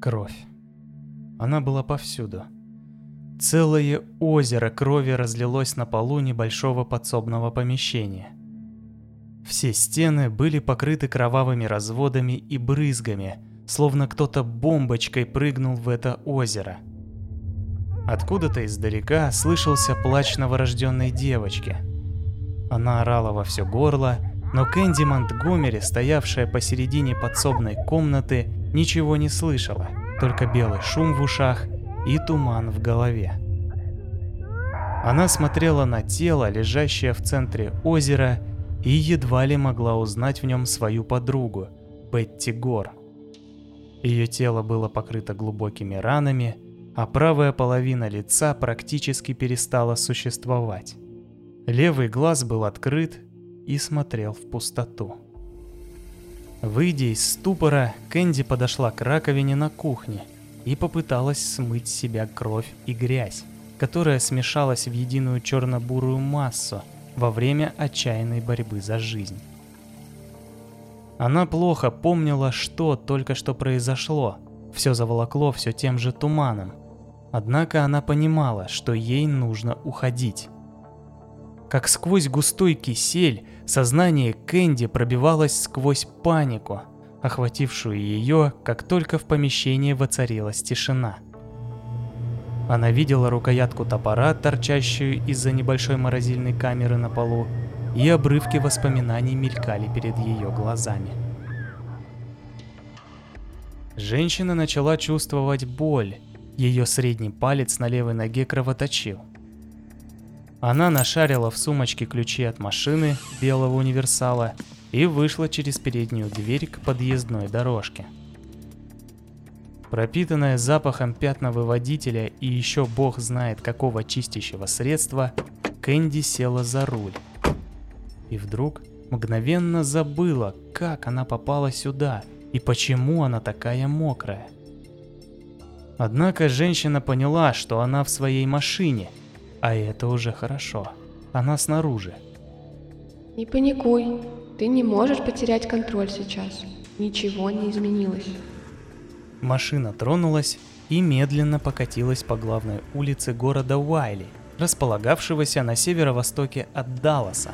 Кровь. Она была повсюду. Целое озеро крови разлилось на полу небольшого подсобного помещения. Все стены были покрыты кровавыми разводами и брызгами, словно кто-то бомбочкой прыгнул в это озеро. Откуда-то издалека слышался плач новорожденной девочки. Она орала во все горло, но Кэнди Монтгомери, стоявшая посередине подсобной комнаты, ничего не слышала, только белый шум в ушах и туман в голове. Она смотрела на тело, лежащее в центре озера, и едва ли могла узнать в нем свою подругу, Бетти Гор. Ее тело было покрыто глубокими ранами, а правая половина лица практически перестала существовать. Левый глаз был открыт и смотрел в пустоту. Выйдя из ступора, Кэнди подошла к раковине на кухне и попыталась смыть с себя кровь и грязь, которая смешалась в единую черно-бурую массу во время отчаянной борьбы за жизнь. Она плохо помнила, что только что произошло. Все заволокло все тем же туманом. Однако она понимала, что ей нужно уходить. Как сквозь густой кисель, сознание Кэнди пробивалось сквозь панику, охватившую ее, как только в помещении воцарилась тишина. Она видела рукоятку топора, торчащую из-за небольшой морозильной камеры на полу, и обрывки воспоминаний мелькали перед ее глазами. Женщина начала чувствовать боль, ее средний палец на левой ноге кровоточил. Она нашарила в сумочке ключи от машины белого универсала и вышла через переднюю дверь к подъездной дорожке. Пропитанная запахом пятновыводителя и еще бог знает какого чистящего средства, Кэнди села за руль. И вдруг мгновенно забыла, как она попала сюда и почему она такая мокрая. Однако женщина поняла, что она в своей машине – а это уже хорошо. Она снаружи. Не паникуй. Ты не можешь потерять контроль сейчас. Ничего не изменилось. Машина тронулась и медленно покатилась по главной улице города Уайли, располагавшегося на северо-востоке от Далласа.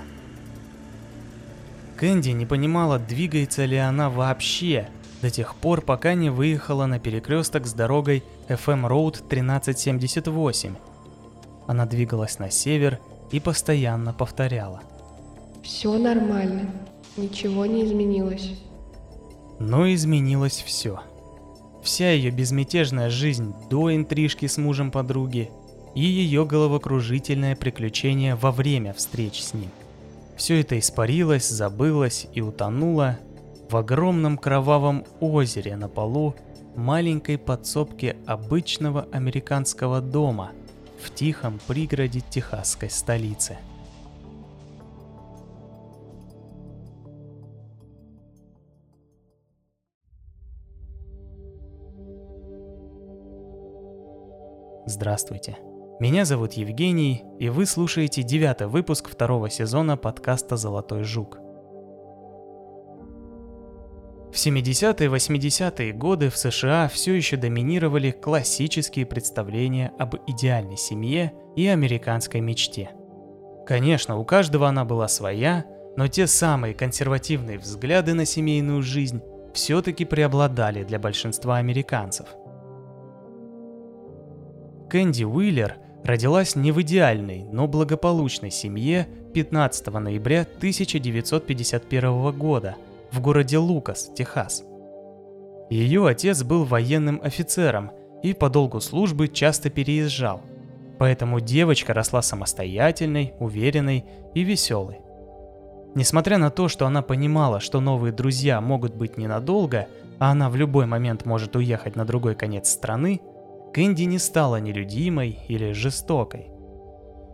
Кэнди не понимала, двигается ли она вообще, до тех пор, пока не выехала на перекресток с дорогой FM Road 1378 она двигалась на север и постоянно повторяла. «Все нормально, ничего не изменилось». Но изменилось все. Вся ее безмятежная жизнь до интрижки с мужем подруги и ее головокружительное приключение во время встреч с ним. Все это испарилось, забылось и утонуло в огромном кровавом озере на полу маленькой подсобки обычного американского дома – в тихом пригороде техасской столицы. Здравствуйте. Меня зовут Евгений, и вы слушаете девятый выпуск второго сезона подкаста «Золотой жук». В 70-е и 80-е годы в США все еще доминировали классические представления об идеальной семье и американской мечте. Конечно, у каждого она была своя, но те самые консервативные взгляды на семейную жизнь все-таки преобладали для большинства американцев. Кэнди Уиллер родилась не в идеальной, но благополучной семье 15 ноября 1951 года – в городе Лукас, Техас. Ее отец был военным офицером и по долгу службы часто переезжал, поэтому девочка росла самостоятельной, уверенной и веселой. Несмотря на то, что она понимала, что новые друзья могут быть ненадолго, а она в любой момент может уехать на другой конец страны, Кэнди не стала нелюдимой или жестокой.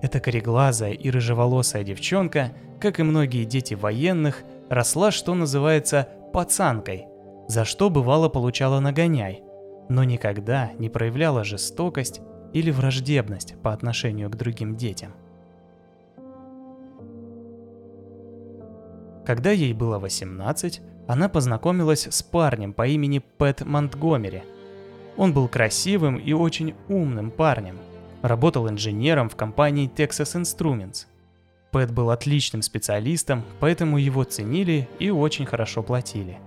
Эта кореглазая и рыжеволосая девчонка, как и многие дети военных, росла, что называется, пацанкой, за что бывало получала нагоняй, но никогда не проявляла жестокость или враждебность по отношению к другим детям. Когда ей было 18, она познакомилась с парнем по имени Пэт Монтгомери. Он был красивым и очень умным парнем. Работал инженером в компании Texas Instruments. Пэт был отличным специалистом, поэтому его ценили и очень хорошо платили.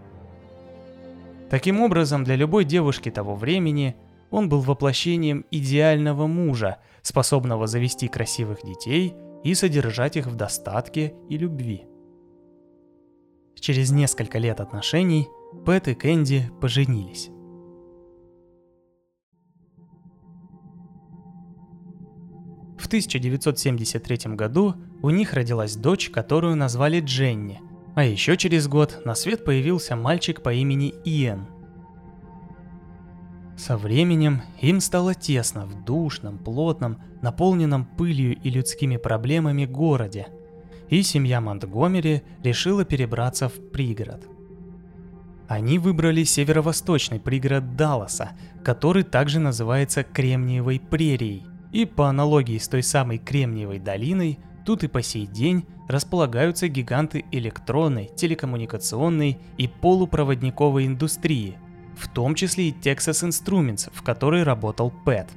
Таким образом, для любой девушки того времени он был воплощением идеального мужа, способного завести красивых детей и содержать их в достатке и любви. Через несколько лет отношений Пэт и Кэнди поженились. В 1973 году у них родилась дочь, которую назвали Дженни, а еще через год на свет появился мальчик по имени Иэн. Со временем им стало тесно в душном, плотном, наполненном пылью и людскими проблемами городе, и семья Монтгомери решила перебраться в пригород. Они выбрали северо-восточный пригород Далласа, который также называется Кремниевой прерией, и по аналогии с той самой Кремниевой долиной, тут и по сей день располагаются гиганты электронной, телекоммуникационной и полупроводниковой индустрии – в том числе и Texas Instruments, в которой работал Пэт.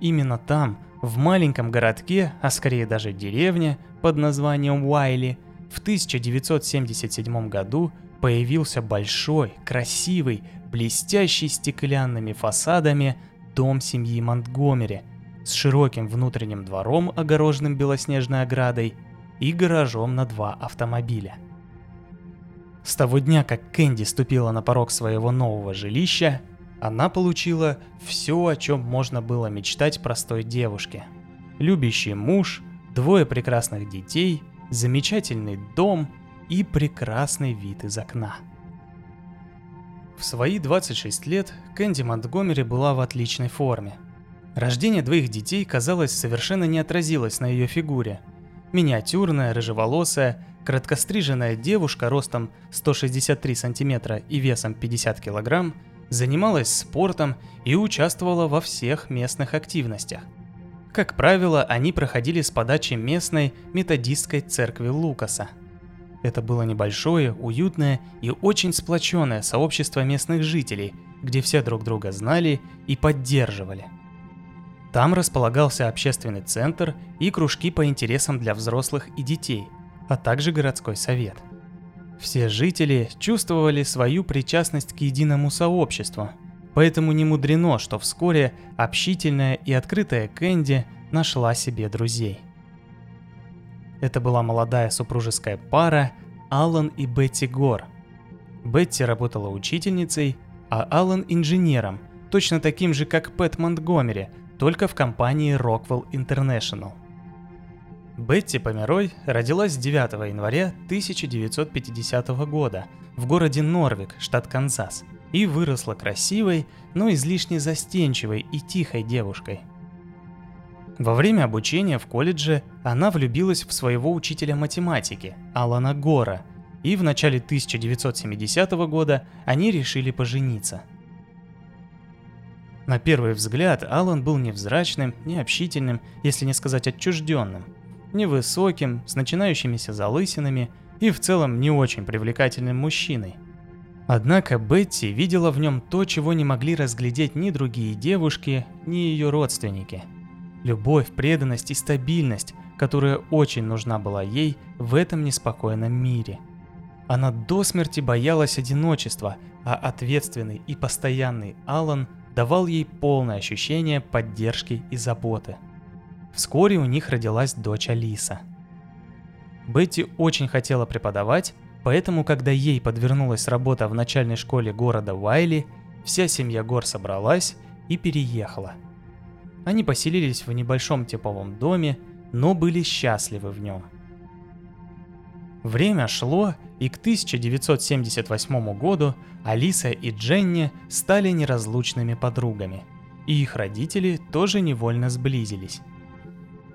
Именно там, в маленьком городке, а скорее даже деревне под названием Уайли, в 1977 году появился большой, красивый, блестящий стеклянными фасадами дом семьи Монтгомери с широким внутренним двором, огороженным белоснежной оградой, и гаражом на два автомобиля – с того дня, как Кэнди ступила на порог своего нового жилища, она получила все, о чем можно было мечтать простой девушке. Любящий муж, двое прекрасных детей, замечательный дом и прекрасный вид из окна. В свои 26 лет Кэнди Монтгомери была в отличной форме. Рождение двоих детей, казалось, совершенно не отразилось на ее фигуре. Миниатюрная, рыжеволосая, Краткостриженная девушка ростом 163 сантиметра и весом 50 килограмм занималась спортом и участвовала во всех местных активностях. Как правило, они проходили с подачи местной методистской церкви Лукаса. Это было небольшое, уютное и очень сплоченное сообщество местных жителей, где все друг друга знали и поддерживали. Там располагался общественный центр и кружки по интересам для взрослых и детей – а также городской совет. Все жители чувствовали свою причастность к единому сообществу, поэтому не мудрено, что вскоре общительная и открытая Кэнди нашла себе друзей. Это была молодая супружеская пара Алан и Бетти Гор. Бетти работала учительницей, а Алан инженером, точно таким же, как Пэт Монтгомери, только в компании Rockwell International. Бетти Померой родилась 9 января 1950 года в городе Норвик, штат Канзас, и выросла красивой, но излишне застенчивой и тихой девушкой. Во время обучения в колледже она влюбилась в своего учителя математики, Алана Гора, и в начале 1970 года они решили пожениться. На первый взгляд Алан был невзрачным, необщительным, если не сказать отчужденным – невысоким, с начинающимися залысинами и в целом не очень привлекательным мужчиной. Однако Бетти видела в нем то, чего не могли разглядеть ни другие девушки, ни ее родственники. Любовь, преданность и стабильность, которая очень нужна была ей в этом неспокойном мире. Она до смерти боялась одиночества, а ответственный и постоянный Алан давал ей полное ощущение поддержки и заботы. Вскоре у них родилась дочь Алиса. Бетти очень хотела преподавать, поэтому, когда ей подвернулась работа в начальной школе города Уайли, вся семья Гор собралась и переехала. Они поселились в небольшом типовом доме, но были счастливы в нем. Время шло, и к 1978 году Алиса и Дженни стали неразлучными подругами, и их родители тоже невольно сблизились.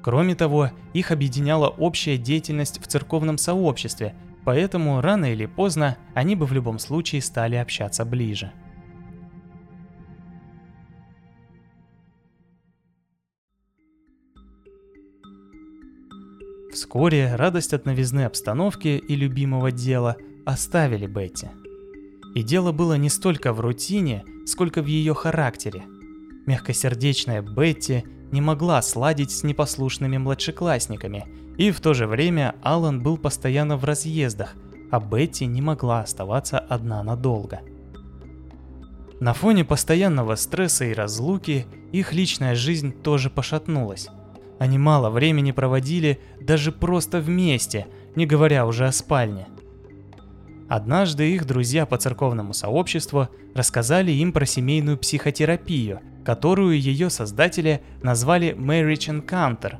Кроме того, их объединяла общая деятельность в церковном сообществе, поэтому рано или поздно они бы в любом случае стали общаться ближе. Вскоре радость от новизны обстановки и любимого дела оставили Бетти. И дело было не столько в рутине, сколько в ее характере. Мягкосердечная Бетти не могла сладить с непослушными младшеклассниками, и в то же время Алан был постоянно в разъездах, а Бетти не могла оставаться одна надолго. На фоне постоянного стресса и разлуки их личная жизнь тоже пошатнулась. Они мало времени проводили даже просто вместе, не говоря уже о спальне. Однажды их друзья по церковному сообществу рассказали им про семейную психотерапию, которую ее создатели назвали Marriage Encounter.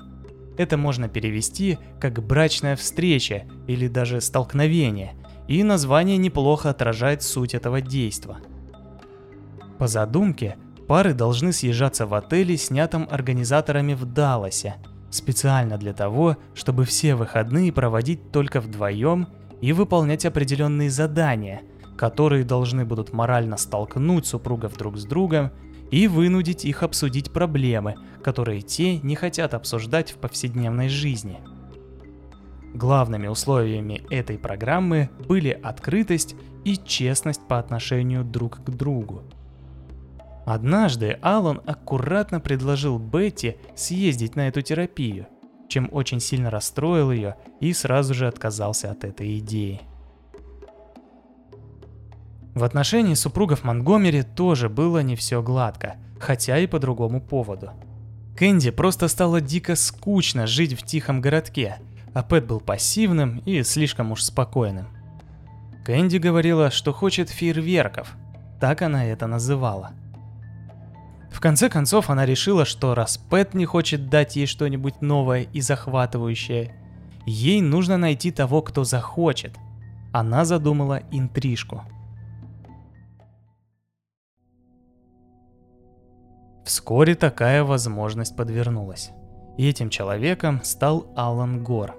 Это можно перевести как брачная встреча или даже столкновение, и название неплохо отражает суть этого действа. По задумке, пары должны съезжаться в отеле, снятом организаторами в Далласе, специально для того, чтобы все выходные проводить только вдвоем и выполнять определенные задания, которые должны будут морально столкнуть супругов друг с другом и вынудить их обсудить проблемы, которые те не хотят обсуждать в повседневной жизни. Главными условиями этой программы были открытость и честность по отношению друг к другу. Однажды Алан аккуратно предложил Бетти съездить на эту терапию, чем очень сильно расстроил ее и сразу же отказался от этой идеи. В отношении супругов Монгомери тоже было не все гладко, хотя и по другому поводу. Кэнди просто стало дико скучно жить в тихом городке, а Пэт был пассивным и слишком уж спокойным. Кэнди говорила, что хочет фейерверков, так она это называла – в конце концов, она решила, что раз Пэт не хочет дать ей что-нибудь новое и захватывающее, ей нужно найти того, кто захочет. Она задумала интрижку. Вскоре такая возможность подвернулась. И этим человеком стал Алан Гор.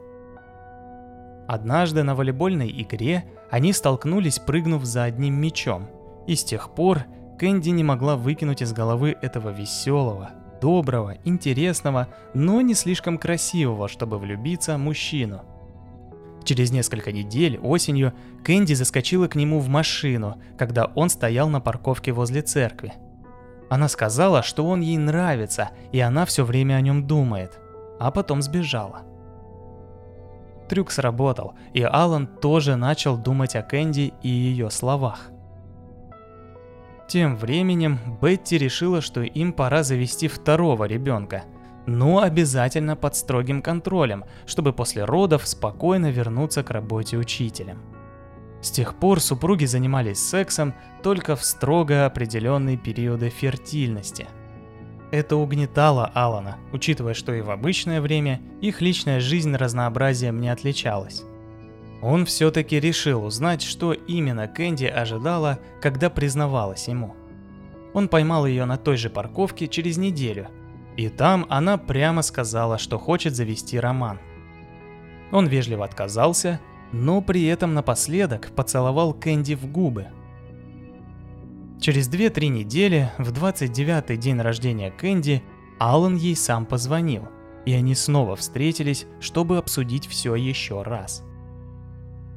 Однажды на волейбольной игре они столкнулись, прыгнув за одним мячом. И с тех пор Кэнди не могла выкинуть из головы этого веселого, доброго, интересного, но не слишком красивого, чтобы влюбиться, мужчину. Через несколько недель осенью Кэнди заскочила к нему в машину, когда он стоял на парковке возле церкви. Она сказала, что он ей нравится, и она все время о нем думает, а потом сбежала. Трюк сработал, и Алан тоже начал думать о Кэнди и ее словах. Тем временем Бетти решила, что им пора завести второго ребенка, но обязательно под строгим контролем, чтобы после родов спокойно вернуться к работе учителем. С тех пор супруги занимались сексом только в строго определенные периоды фертильности. Это угнетало Алана, учитывая, что и в обычное время их личная жизнь разнообразием не отличалась. Он все-таки решил узнать, что именно Кэнди ожидала, когда признавалась ему. Он поймал ее на той же парковке через неделю, и там она прямо сказала, что хочет завести роман. Он вежливо отказался, но при этом напоследок поцеловал Кэнди в губы. Через 2-3 недели, в 29-й день рождения Кэнди, Алан ей сам позвонил, и они снова встретились, чтобы обсудить все еще раз –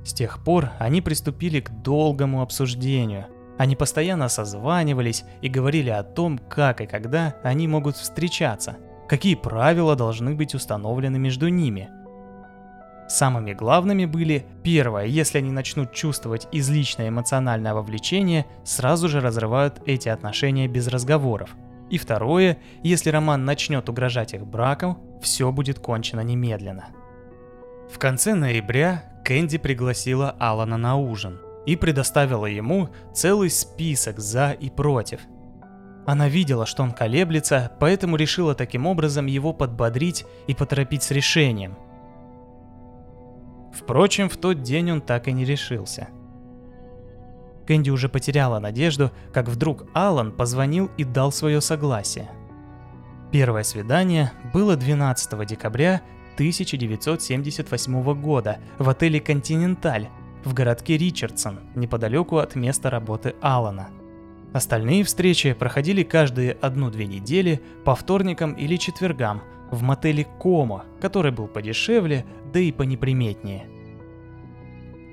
с тех пор они приступили к долгому обсуждению. Они постоянно созванивались и говорили о том, как и когда они могут встречаться, какие правила должны быть установлены между ними. Самыми главными были, первое, если они начнут чувствовать излишнее эмоциональное вовлечение, сразу же разрывают эти отношения без разговоров. И второе, если роман начнет угрожать их браком, все будет кончено немедленно. В конце ноября Кэнди пригласила Алана на ужин и предоставила ему целый список за и против. Она видела, что он колеблется, поэтому решила таким образом его подбодрить и поторопить с решением. Впрочем, в тот день он так и не решился. Кэнди уже потеряла надежду, как вдруг Алан позвонил и дал свое согласие. Первое свидание было 12 декабря 1978 года в отеле «Континенталь» в городке Ричардсон, неподалеку от места работы Алана. Остальные встречи проходили каждые одну-две недели по вторникам или четвергам в мотеле Комо, который был подешевле, да и понеприметнее.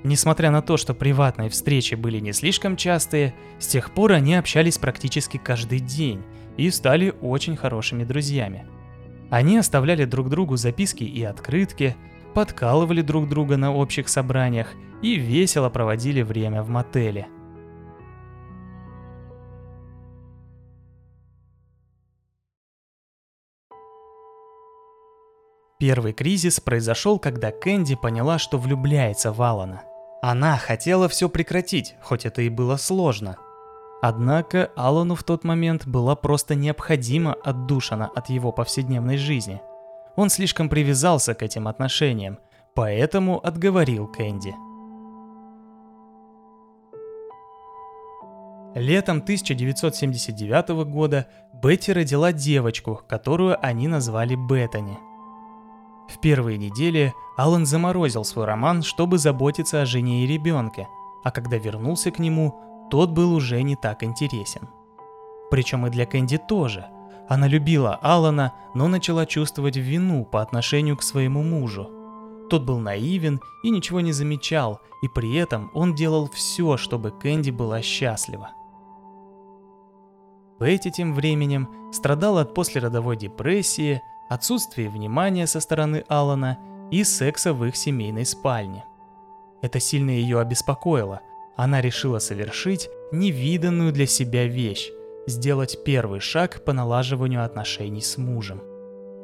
Несмотря на то, что приватные встречи были не слишком частые, с тех пор они общались практически каждый день и стали очень хорошими друзьями. Они оставляли друг другу записки и открытки, подкалывали друг друга на общих собраниях и весело проводили время в мотеле. Первый кризис произошел, когда Кэнди поняла, что влюбляется в Алана. Она хотела все прекратить, хоть это и было сложно. Однако Алану в тот момент была просто необходима отдушина от его повседневной жизни. Он слишком привязался к этим отношениям, поэтому отговорил Кэнди. Летом 1979 года Бетти родила девочку, которую они назвали Беттани – в первые недели Алан заморозил свой роман, чтобы заботиться о жене и ребенке, а когда вернулся к нему, тот был уже не так интересен. Причем и для Кэнди тоже. Она любила Алана, но начала чувствовать вину по отношению к своему мужу. Тот был наивен и ничего не замечал, и при этом он делал все, чтобы Кэнди была счастлива. Бетти тем временем страдала от послеродовой депрессии, отсутствие внимания со стороны Алана и секса в их семейной спальне. Это сильно ее обеспокоило. Она решила совершить невиданную для себя вещь – сделать первый шаг по налаживанию отношений с мужем.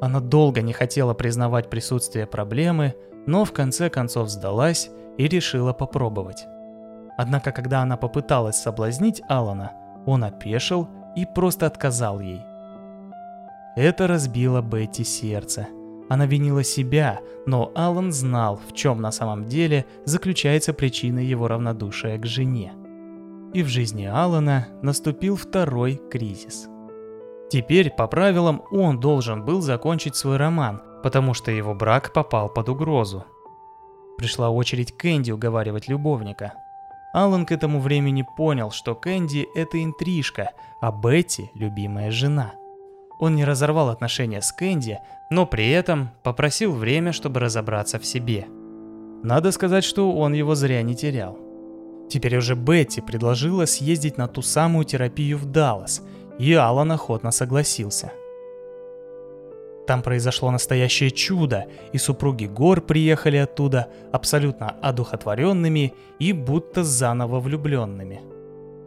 Она долго не хотела признавать присутствие проблемы, но в конце концов сдалась и решила попробовать. Однако, когда она попыталась соблазнить Алана, он опешил и просто отказал ей – это разбило Бетти сердце. Она винила себя, но Алан знал, в чем на самом деле заключается причина его равнодушия к жене. И в жизни Алана наступил второй кризис. Теперь, по правилам, он должен был закончить свой роман, потому что его брак попал под угрозу. Пришла очередь Кэнди уговаривать любовника. Алан к этому времени понял, что Кэнди – это интрижка, а Бетти – любимая жена – он не разорвал отношения с Кэнди, но при этом попросил время, чтобы разобраться в себе. Надо сказать, что он его зря не терял. Теперь уже Бетти предложила съездить на ту самую терапию в Даллас, и Алан охотно согласился. Там произошло настоящее чудо, и супруги Гор приехали оттуда абсолютно одухотворенными и будто заново влюбленными.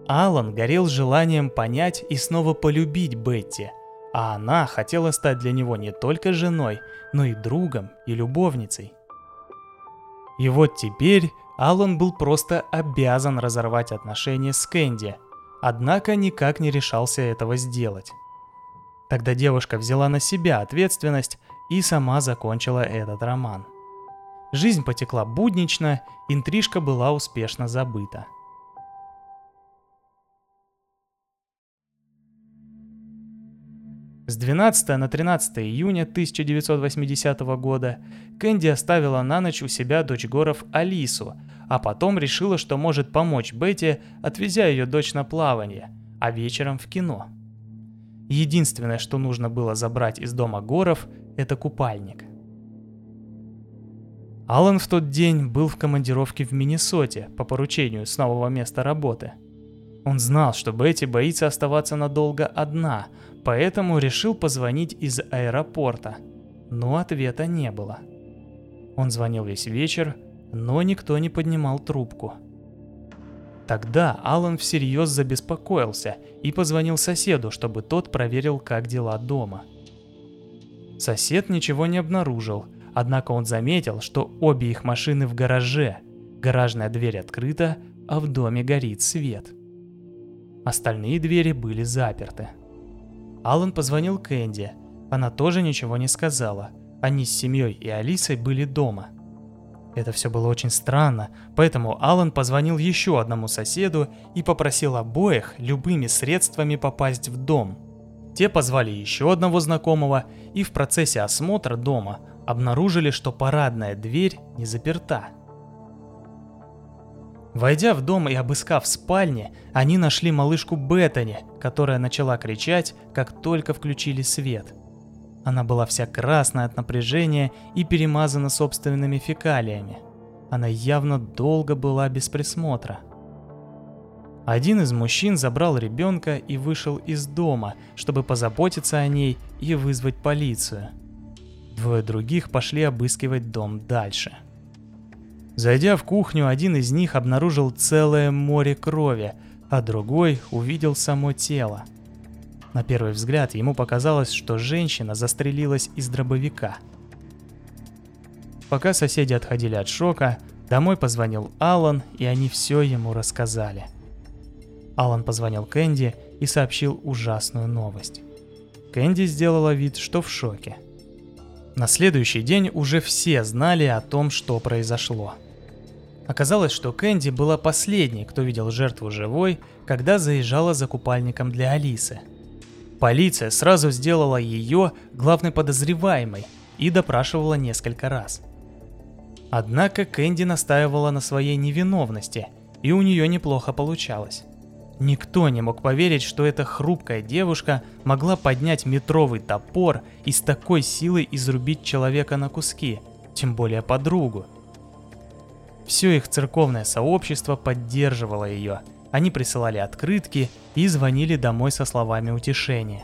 Алан горел желанием понять и снова полюбить Бетти, а она хотела стать для него не только женой, но и другом и любовницей. И вот теперь Алан был просто обязан разорвать отношения с Кэнди, однако никак не решался этого сделать. Тогда девушка взяла на себя ответственность и сама закончила этот роман. Жизнь потекла буднично, интрижка была успешно забыта – С 12 на 13 июня 1980 года Кэнди оставила на ночь у себя дочь Горов Алису, а потом решила, что может помочь Бетти, отвезя ее дочь на плавание, а вечером в кино. Единственное, что нужно было забрать из дома Горов, это купальник. Алан в тот день был в командировке в Миннесоте по поручению с нового места работы. Он знал, что Бетти боится оставаться надолго одна – поэтому решил позвонить из аэропорта, но ответа не было. Он звонил весь вечер, но никто не поднимал трубку. Тогда Алан всерьез забеспокоился и позвонил соседу, чтобы тот проверил, как дела дома. Сосед ничего не обнаружил, однако он заметил, что обе их машины в гараже. Гаражная дверь открыта, а в доме горит свет. Остальные двери были заперты. Алан позвонил Кэнди. Она тоже ничего не сказала. Они с семьей и Алисой были дома. Это все было очень странно, поэтому Алан позвонил еще одному соседу и попросил обоих любыми средствами попасть в дом. Те позвали еще одного знакомого и в процессе осмотра дома обнаружили, что парадная дверь не заперта. Войдя в дом и обыскав спальни, они нашли малышку Беттани, которая начала кричать, как только включили свет. Она была вся красная от напряжения и перемазана собственными фекалиями. она явно долго была без присмотра. Один из мужчин забрал ребенка и вышел из дома, чтобы позаботиться о ней и вызвать полицию. Двое других пошли обыскивать дом дальше. Зайдя в кухню, один из них обнаружил целое море крови, а другой увидел само тело. На первый взгляд ему показалось, что женщина застрелилась из дробовика. Пока соседи отходили от шока, домой позвонил Алан, и они все ему рассказали – Алан позвонил Кэнди и сообщил ужасную новость. Кэнди сделала вид, что в шоке. На следующий день уже все знали о том, что произошло. Оказалось, что Кэнди была последней, кто видел жертву живой, когда заезжала за купальником для Алисы. Полиция сразу сделала ее главной подозреваемой и допрашивала несколько раз. Однако Кэнди настаивала на своей невиновности, и у нее неплохо получалось. Никто не мог поверить, что эта хрупкая девушка могла поднять метровый топор и с такой силой изрубить человека на куски, тем более подругу. Все их церковное сообщество поддерживало ее. Они присылали открытки и звонили домой со словами утешения.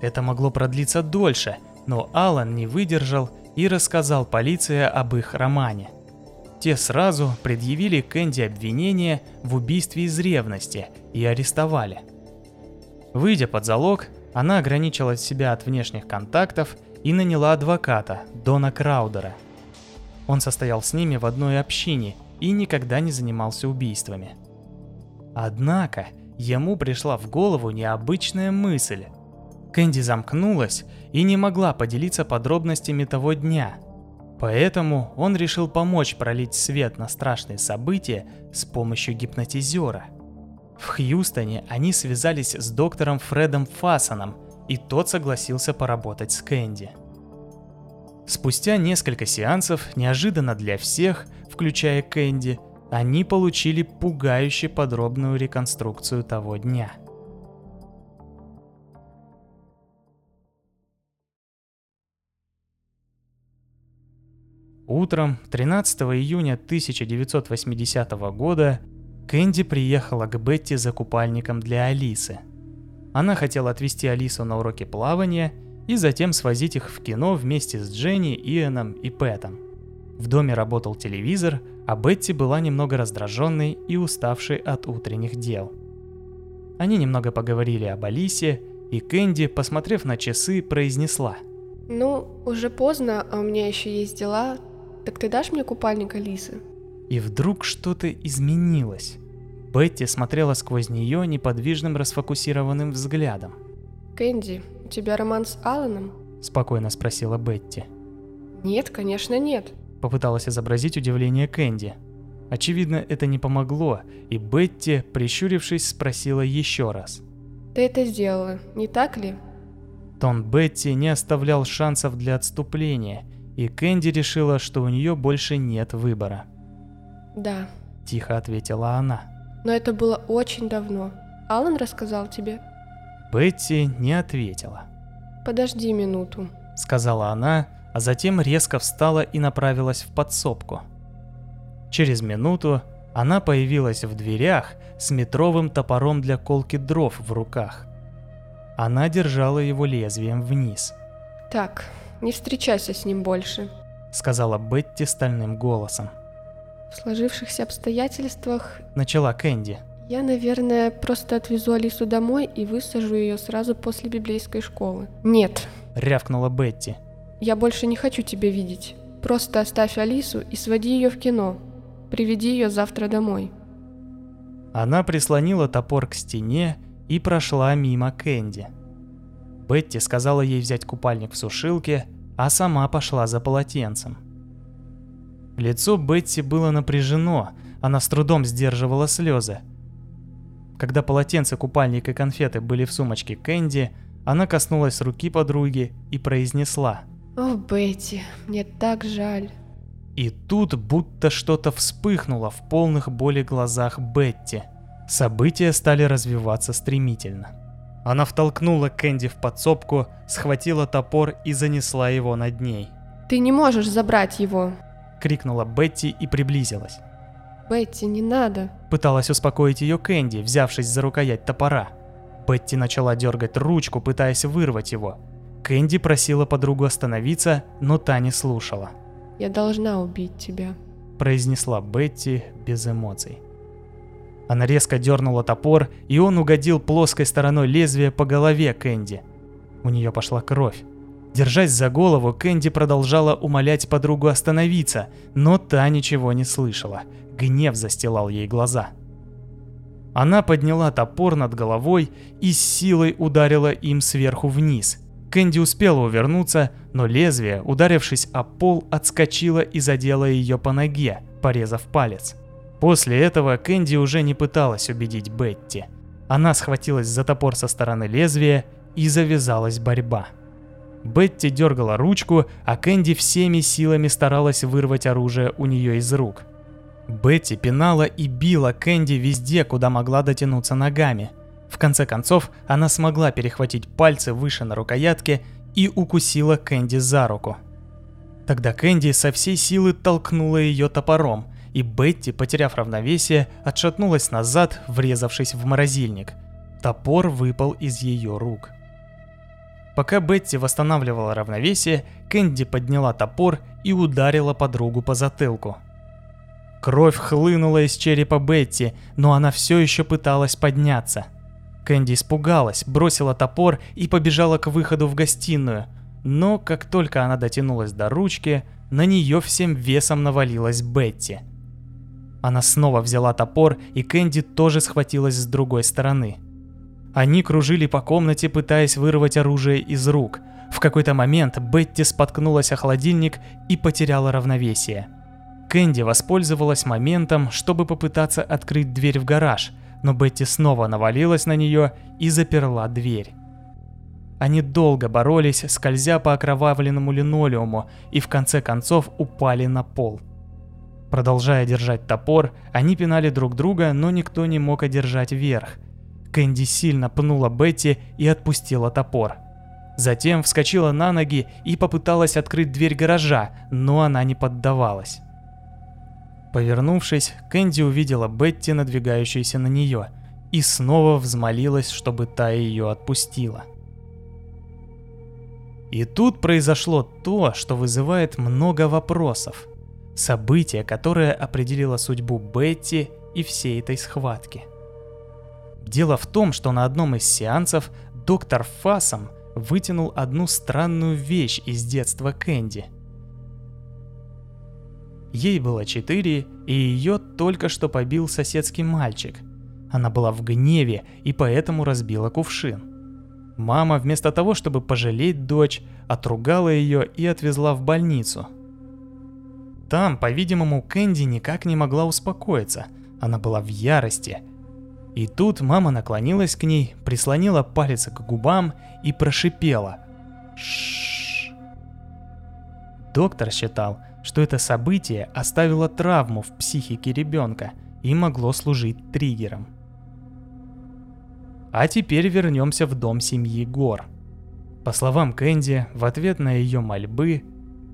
Это могло продлиться дольше, но Алан не выдержал и рассказал полиции об их романе – те сразу предъявили Кэнди обвинение в убийстве из ревности и арестовали. Выйдя под залог, она ограничила себя от внешних контактов и наняла адвоката, Дона Краудера. Он состоял с ними в одной общине и никогда не занимался убийствами. Однако ему пришла в голову необычная мысль. Кэнди замкнулась и не могла поделиться подробностями того дня – Поэтому он решил помочь пролить свет на страшные события с помощью гипнотизера. В Хьюстоне они связались с доктором Фредом Фассоном, и тот согласился поработать с Кэнди. Спустя несколько сеансов, неожиданно для всех, включая Кэнди, они получили пугающе подробную реконструкцию того дня – Утром 13 июня 1980 года Кэнди приехала к Бетти за купальником для Алисы. Она хотела отвезти Алису на уроки плавания и затем свозить их в кино вместе с Дженни, Иэном и Пэтом. В доме работал телевизор, а Бетти была немного раздраженной и уставшей от утренних дел. Они немного поговорили об Алисе, и Кэнди, посмотрев на часы, произнесла. «Ну, уже поздно, а у меня еще есть дела, так ты дашь мне купальник Алисы? И вдруг что-то изменилось. Бетти смотрела сквозь нее неподвижным расфокусированным взглядом. «Кэнди, тебя роман с Алланом?» – спокойно спросила Бетти. «Нет, конечно, нет», – попыталась изобразить удивление Кэнди. Очевидно, это не помогло, и Бетти, прищурившись, спросила еще раз. «Ты это сделала, не так ли?» Тон Бетти не оставлял шансов для отступления, и Кэнди решила, что у нее больше нет выбора. «Да», – тихо ответила она. «Но это было очень давно. Алан рассказал тебе?» Бетти не ответила. «Подожди минуту», – сказала она, а затем резко встала и направилась в подсобку. Через минуту она появилась в дверях с метровым топором для колки дров в руках. Она держала его лезвием вниз. «Так, не встречайся с ним больше», — сказала Бетти стальным голосом. «В сложившихся обстоятельствах...» — начала Кэнди. «Я, наверное, просто отвезу Алису домой и высажу ее сразу после библейской школы». «Нет», — рявкнула Бетти. «Я больше не хочу тебя видеть. Просто оставь Алису и своди ее в кино. Приведи ее завтра домой». Она прислонила топор к стене и прошла мимо Кэнди. Бетти сказала ей взять купальник в сушилке, а сама пошла за полотенцем. Лицо Бетти было напряжено, она с трудом сдерживала слезы. Когда полотенце, купальник и конфеты были в сумочке Кэнди, она коснулась руки подруги и произнесла. «О, Бетти, мне так жаль». И тут будто что-то вспыхнуло в полных боли глазах Бетти. События стали развиваться стремительно. Она втолкнула Кэнди в подсобку, схватила топор и занесла его над ней. «Ты не можешь забрать его!» — крикнула Бетти и приблизилась. Бетти, не надо. Пыталась успокоить ее Кэнди, взявшись за рукоять топора. Бетти начала дергать ручку, пытаясь вырвать его. Кэнди просила подругу остановиться, но та не слушала. «Я должна убить тебя», – произнесла Бетти без эмоций. Она резко дернула топор, и он угодил плоской стороной лезвия по голове Кэнди. У нее пошла кровь. Держась за голову, Кэнди продолжала умолять подругу остановиться, но та ничего не слышала. Гнев застилал ей глаза. Она подняла топор над головой и с силой ударила им сверху вниз. Кэнди успела увернуться, но лезвие, ударившись о пол, отскочило и задело ее по ноге, порезав палец. После этого Кэнди уже не пыталась убедить Бетти. Она схватилась за топор со стороны лезвия и завязалась борьба. Бетти дергала ручку, а Кэнди всеми силами старалась вырвать оружие у нее из рук. Бетти пинала и била Кэнди везде, куда могла дотянуться ногами. В конце концов, она смогла перехватить пальцы выше на рукоятке и укусила Кэнди за руку. Тогда Кэнди со всей силы толкнула ее топором, и Бетти, потеряв равновесие, отшатнулась назад, врезавшись в морозильник. Топор выпал из ее рук. Пока Бетти восстанавливала равновесие, Кэнди подняла топор и ударила подругу по затылку. Кровь хлынула из черепа Бетти, но она все еще пыталась подняться. Кэнди испугалась, бросила топор и побежала к выходу в гостиную. Но как только она дотянулась до ручки, на нее всем весом навалилась Бетти. Она снова взяла топор, и Кэнди тоже схватилась с другой стороны. Они кружили по комнате, пытаясь вырвать оружие из рук. В какой-то момент Бетти споткнулась о холодильник и потеряла равновесие. Кэнди воспользовалась моментом, чтобы попытаться открыть дверь в гараж, но Бетти снова навалилась на нее и заперла дверь. Они долго боролись, скользя по окровавленному линолеуму, и в конце концов упали на пол. Продолжая держать топор, они пинали друг друга, но никто не мог одержать верх. Кэнди сильно пнула Бетти и отпустила топор. Затем вскочила на ноги и попыталась открыть дверь гаража, но она не поддавалась. Повернувшись, Кэнди увидела Бетти, надвигающуюся на нее, и снова взмолилась, чтобы та ее отпустила. И тут произошло то, что вызывает много вопросов. Событие, которое определило судьбу Бетти и всей этой схватки. Дело в том, что на одном из сеансов доктор Фасом вытянул одну странную вещь из детства Кэнди. Ей было четыре, и ее только что побил соседский мальчик. Она была в гневе и поэтому разбила кувшин. Мама вместо того, чтобы пожалеть дочь, отругала ее и отвезла в больницу – там, по-видимому, Кэнди никак не могла успокоиться. Она была в ярости. И тут мама наклонилась к ней, прислонила палец к губам и прошипела. Шш. Доктор считал, что это событие оставило травму в психике ребенка и могло служить триггером. А теперь вернемся в дом семьи Гор. По словам Кэнди, в ответ на ее мольбы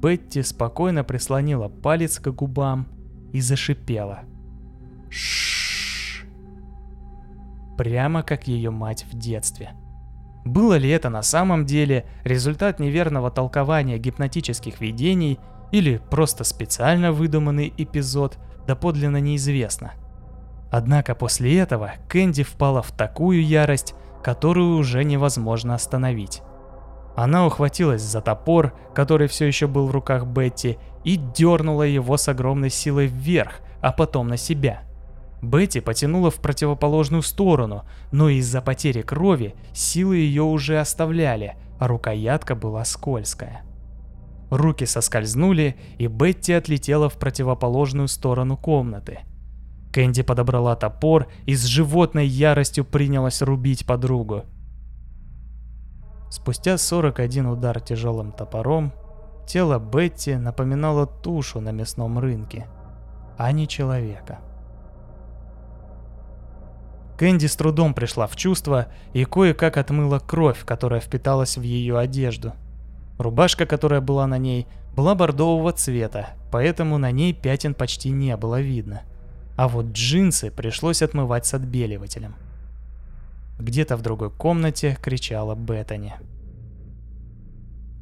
Бетти спокойно прислонила палец к губам и зашипела. Шш. Прямо как ее мать в детстве. Было ли это на самом деле результат неверного толкования гипнотических видений или просто специально выдуманный эпизод, доподлинно неизвестно. Однако после этого Кэнди впала в такую ярость, которую уже невозможно остановить. Она ухватилась за топор, который все еще был в руках Бетти, и дернула его с огромной силой вверх, а потом на себя. Бетти потянула в противоположную сторону, но из-за потери крови силы ее уже оставляли, а рукоятка была скользкая. Руки соскользнули, и Бетти отлетела в противоположную сторону комнаты. Кэнди подобрала топор и с животной яростью принялась рубить подругу. Спустя 41 удар тяжелым топором, тело Бетти напоминало тушу на мясном рынке, а не человека. Кэнди с трудом пришла в чувство и кое-как отмыла кровь, которая впиталась в ее одежду. Рубашка, которая была на ней, была бордового цвета, поэтому на ней пятен почти не было видно. А вот джинсы пришлось отмывать с отбеливателем. Где-то в другой комнате кричала Беттани.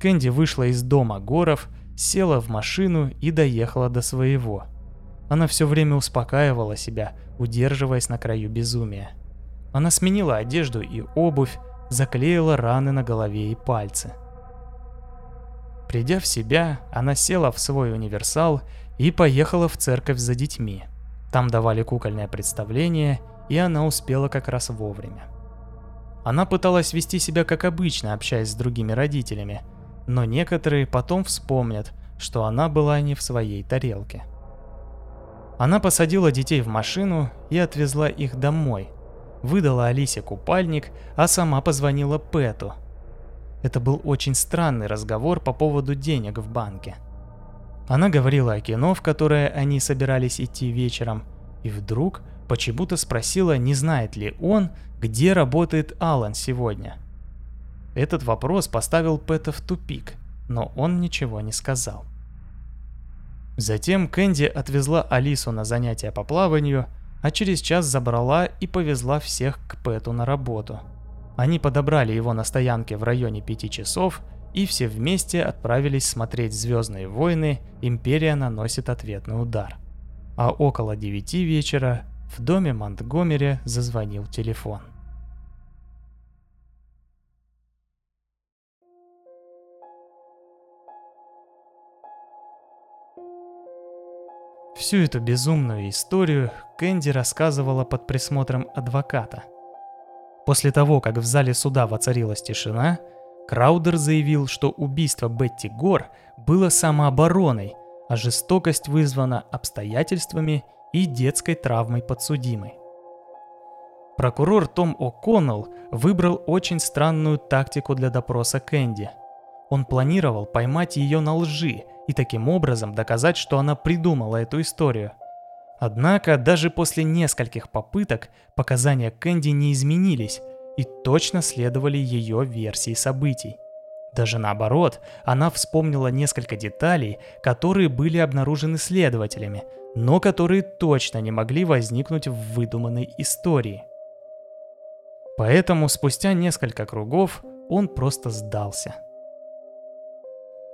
Кэнди вышла из дома Горов, села в машину и доехала до своего. Она все время успокаивала себя, удерживаясь на краю безумия. Она сменила одежду и обувь, заклеила раны на голове и пальцы. Придя в себя, она села в свой универсал и поехала в церковь за детьми. Там давали кукольное представление, и она успела как раз вовремя. Она пыталась вести себя как обычно, общаясь с другими родителями, но некоторые потом вспомнят, что она была не в своей тарелке. Она посадила детей в машину и отвезла их домой, выдала Алисе купальник, а сама позвонила Пэту. Это был очень странный разговор по поводу денег в банке. Она говорила о кино, в которое они собирались идти вечером, и вдруг почему-то спросила, не знает ли он, где работает Алан сегодня. Этот вопрос поставил Пэта в тупик, но он ничего не сказал. Затем Кэнди отвезла Алису на занятия по плаванию, а через час забрала и повезла всех к Пэту на работу. Они подобрали его на стоянке в районе пяти часов и все вместе отправились смотреть «Звездные войны. Империя наносит ответный удар». А около девяти вечера в доме Монтгомери зазвонил телефон. Всю эту безумную историю Кэнди рассказывала под присмотром адвоката. После того, как в зале суда воцарилась тишина, Краудер заявил, что убийство Бетти Гор было самообороной, а жестокость вызвана обстоятельствами и детской травмой подсудимой. Прокурор Том О'Коннелл выбрал очень странную тактику для допроса Кэнди. Он планировал поймать ее на лжи и таким образом доказать, что она придумала эту историю. Однако даже после нескольких попыток показания Кэнди не изменились и точно следовали ее версии событий. Даже наоборот, она вспомнила несколько деталей, которые были обнаружены следователями, но которые точно не могли возникнуть в выдуманной истории. Поэтому спустя несколько кругов он просто сдался.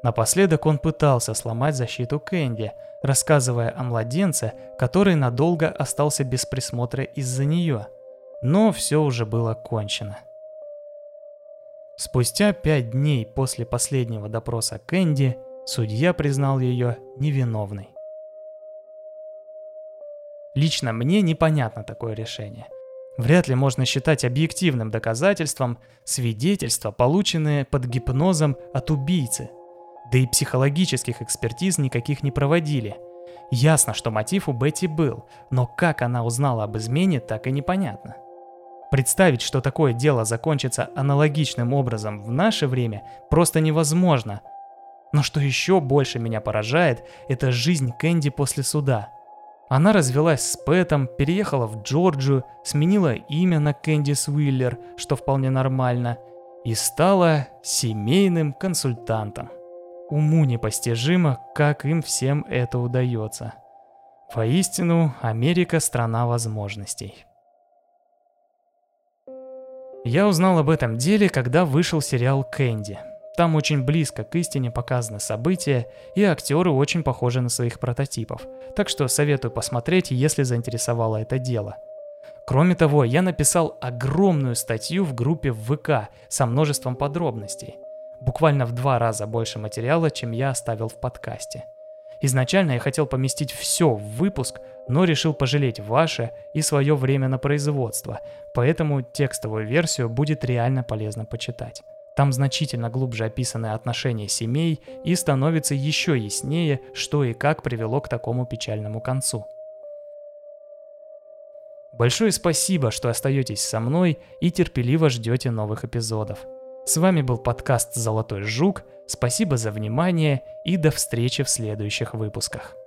Напоследок он пытался сломать защиту Кэнди, рассказывая о младенце, который надолго остался без присмотра из-за нее. Но все уже было кончено. Спустя пять дней после последнего допроса Кэнди, судья признал ее невиновной. Лично мне непонятно такое решение. Вряд ли можно считать объективным доказательством свидетельства, полученные под гипнозом от убийцы – да и психологических экспертиз никаких не проводили. Ясно, что мотив у Бетти был, но как она узнала об измене, так и непонятно. Представить, что такое дело закончится аналогичным образом в наше время, просто невозможно. Но что еще больше меня поражает, это жизнь Кэнди после суда. Она развелась с Пэтом, переехала в Джорджию, сменила имя на Кэндис Уиллер, что вполне нормально, и стала семейным консультантом. Уму непостижимо, как им всем это удается. Воистину, Америка – страна возможностей. Я узнал об этом деле, когда вышел сериал «Кэнди». Там очень близко к истине показаны события, и актеры очень похожи на своих прототипов. Так что советую посмотреть, если заинтересовало это дело. Кроме того, я написал огромную статью в группе ВК со множеством подробностей – буквально в два раза больше материала, чем я оставил в подкасте. Изначально я хотел поместить все в выпуск, но решил пожалеть ваше и свое время на производство, поэтому текстовую версию будет реально полезно почитать. Там значительно глубже описаны отношения семей и становится еще яснее, что и как привело к такому печальному концу. Большое спасибо, что остаетесь со мной и терпеливо ждете новых эпизодов. С вами был подкаст «Золотой жук». Спасибо за внимание и до встречи в следующих выпусках.